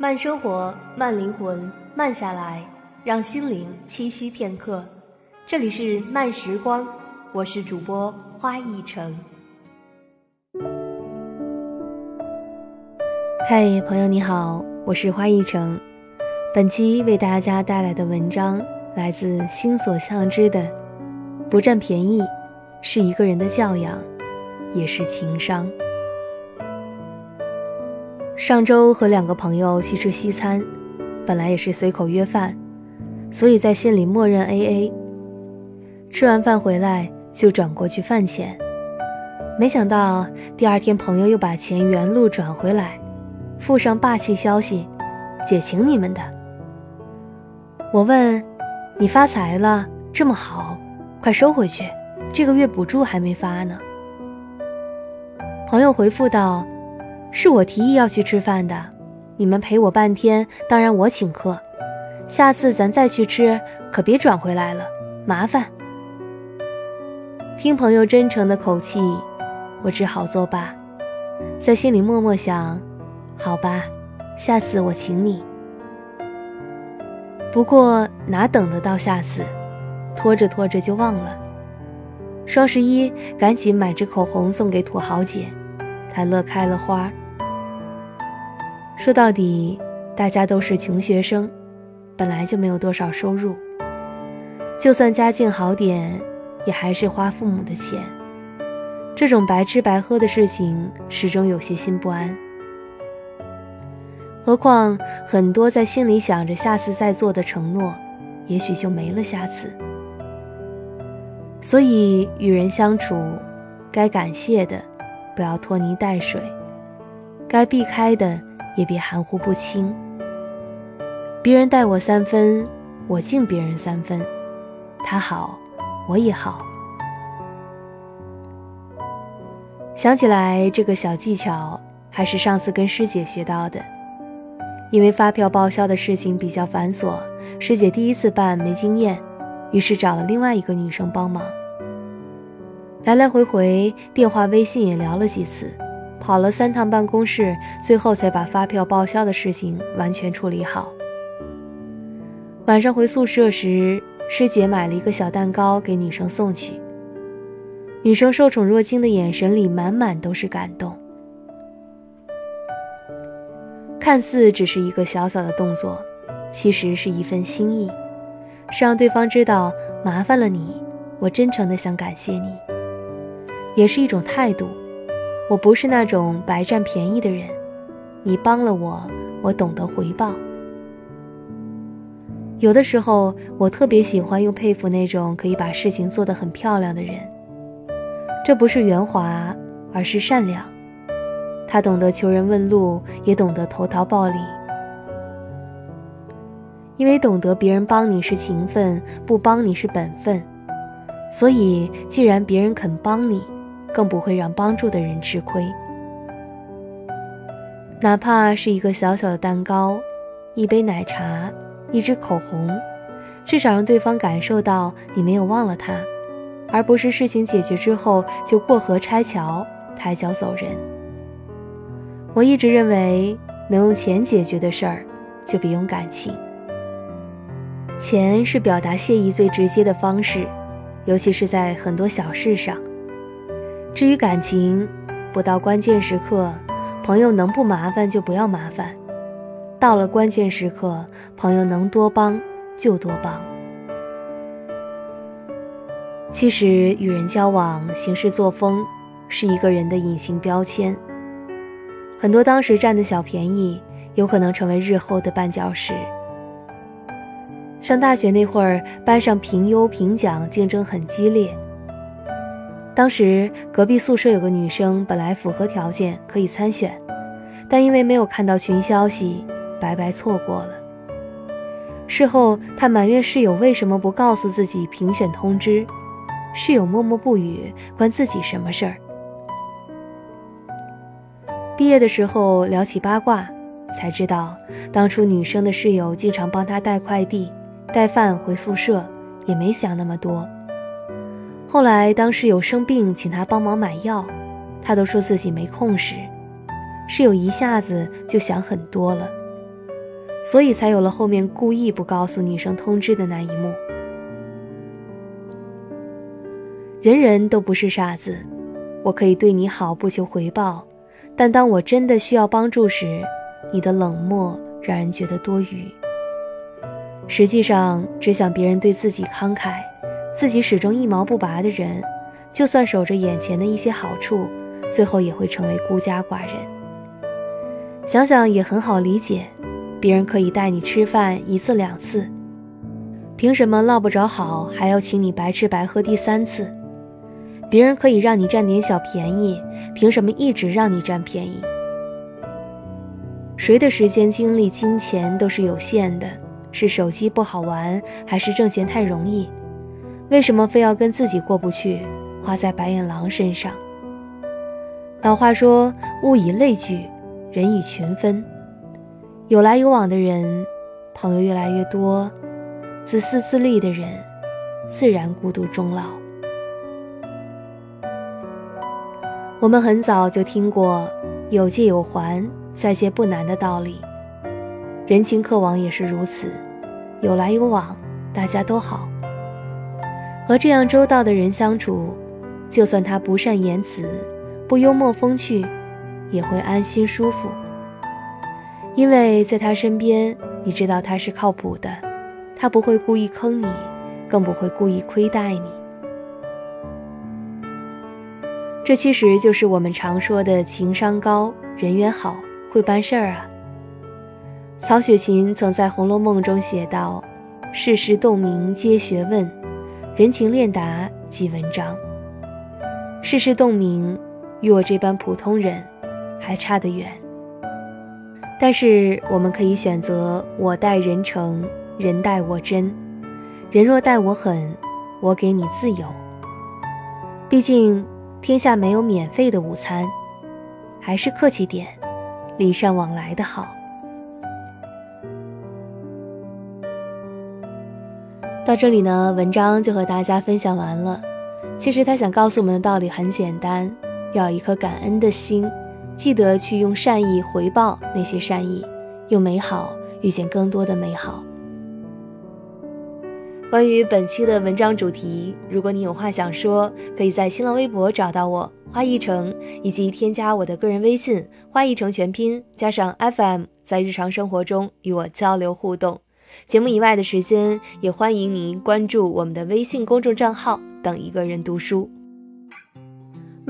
慢生活，慢灵魂，慢下来，让心灵栖息片刻。这里是慢时光，我是主播花一成。嗨，朋友你好，我是花一成。本期为大家带来的文章来自心所向之的“不占便宜，是一个人的教养，也是情商”。上周和两个朋友去吃西餐，本来也是随口约饭，所以在心里默认 A A。吃完饭回来就转过去饭钱，没想到第二天朋友又把钱原路转回来，附上霸气消息：“姐请你们的。”我问：“你发财了，这么好，快收回去，这个月补助还没发呢。”朋友回复道。是我提议要去吃饭的，你们陪我半天，当然我请客。下次咱再去吃，可别转回来了，麻烦。听朋友真诚的口气，我只好作罢，在心里默默想：好吧，下次我请你。不过哪等得到下次，拖着拖着就忘了。双十一赶紧买支口红送给土豪姐，他乐开了花。说到底，大家都是穷学生，本来就没有多少收入。就算家境好点，也还是花父母的钱。这种白吃白喝的事情，始终有些心不安。何况很多在心里想着下次再做的承诺，也许就没了下次。所以与人相处，该感谢的，不要拖泥带水；该避开的。也别含糊不清。别人待我三分，我敬别人三分。他好，我也好。想起来这个小技巧，还是上次跟师姐学到的。因为发票报销的事情比较繁琐，师姐第一次办没经验，于是找了另外一个女生帮忙。来来回回电话、微信也聊了几次。跑了三趟办公室，最后才把发票报销的事情完全处理好。晚上回宿舍时，师姐买了一个小蛋糕给女生送去。女生受宠若惊的眼神里满满都是感动。看似只是一个小小的动作，其实是一份心意，是让对方知道麻烦了你，我真诚的想感谢你，也是一种态度。我不是那种白占便宜的人，你帮了我，我懂得回报。有的时候，我特别喜欢又佩服那种可以把事情做得很漂亮的人。这不是圆滑，而是善良。他懂得求人问路，也懂得投桃报李。因为懂得别人帮你是情分，不帮你是本分，所以既然别人肯帮你。更不会让帮助的人吃亏，哪怕是一个小小的蛋糕、一杯奶茶、一支口红，至少让对方感受到你没有忘了他，而不是事情解决之后就过河拆桥、抬脚走人。我一直认为，能用钱解决的事儿，就别用感情。钱是表达谢意最直接的方式，尤其是在很多小事上。至于感情，不到关键时刻，朋友能不麻烦就不要麻烦；到了关键时刻，朋友能多帮就多帮。其实与人交往，行事作风是一个人的隐形标签。很多当时占的小便宜，有可能成为日后的绊脚石。上大学那会儿，班上评优评奖竞争很激烈。当时隔壁宿舍有个女生，本来符合条件可以参选，但因为没有看到群消息，白白错过了。事后她埋怨室友为什么不告诉自己评选通知，室友默默不语，关自己什么事儿？毕业的时候聊起八卦，才知道当初女生的室友经常帮她带快递、带饭回宿舍，也没想那么多。后来，当室友生病，请他帮忙买药，他都说自己没空时，室友一下子就想很多了。所以才有了后面故意不告诉女生通知的那一幕。人人都不是傻子，我可以对你好不求回报，但当我真的需要帮助时，你的冷漠让人觉得多余。实际上，只想别人对自己慷慨，自己始终一毛不拔的人，就算守着眼前的一些好处，最后也会成为孤家寡人。想想也很好理解。别人可以带你吃饭一次两次，凭什么落不着好还要请你白吃白喝第三次？别人可以让你占点小便宜，凭什么一直让你占便宜？谁的时间、精力、金钱都是有限的？是手机不好玩，还是挣钱太容易？为什么非要跟自己过不去，花在白眼狼身上？老话说：“物以类聚，人以群分。”有来有往的人，朋友越来越多；自私自利的人，自然孤独终老。我们很早就听过“有借有还，再借不难”的道理，人情客往也是如此，有来有往，大家都好。和这样周到的人相处，就算他不善言辞、不幽默风趣，也会安心舒服。因为在他身边，你知道他是靠谱的，他不会故意坑你，更不会故意亏待你。这其实就是我们常说的情商高、人缘好、会办事儿啊。曹雪芹曾在《红楼梦》中写道：“世事洞明皆学问，人情练达即文章。”世事洞明，与我这般普通人还差得远。但是我们可以选择我待人诚，人待我真。人若待我狠，我给你自由。毕竟天下没有免费的午餐，还是客气点，礼尚往来的好。到这里呢，文章就和大家分享完了。其实他想告诉我们的道理很简单，要一颗感恩的心。记得去用善意回报那些善意，用美好遇见更多的美好。关于本期的文章主题，如果你有话想说，可以在新浪微博找到我花一成，以及添加我的个人微信花一成全拼加上 FM，在日常生活中与我交流互动。节目以外的时间，也欢迎您关注我们的微信公众账号“等一个人读书”。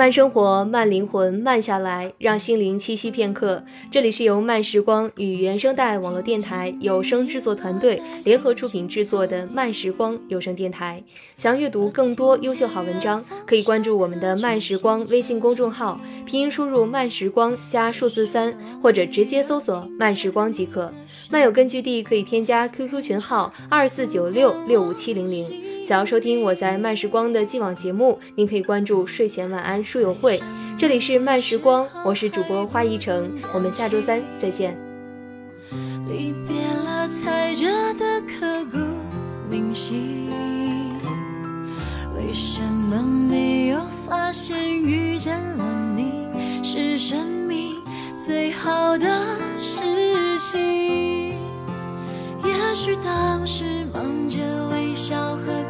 慢生活，慢灵魂，慢下来，让心灵栖息片刻。这里是由慢时光与原声带网络电台有声制作团队联合出品制作的慢时光有声电台。想阅读更多优秀好文章，可以关注我们的慢时光微信公众号，拼音输入慢时光加数字三，或者直接搜索慢时光即可。漫友根据地可以添加 QQ 群号二四九六六五七零零。想要收听我在慢时光的既往节目，您可以关注睡前晚安书友会。这里是慢时光，我是主播花一成，我们下周三再见。离别了才觉得刻骨铭心，为什么没有发现遇见了你是生命最好的事情？也许当时忙着微笑和。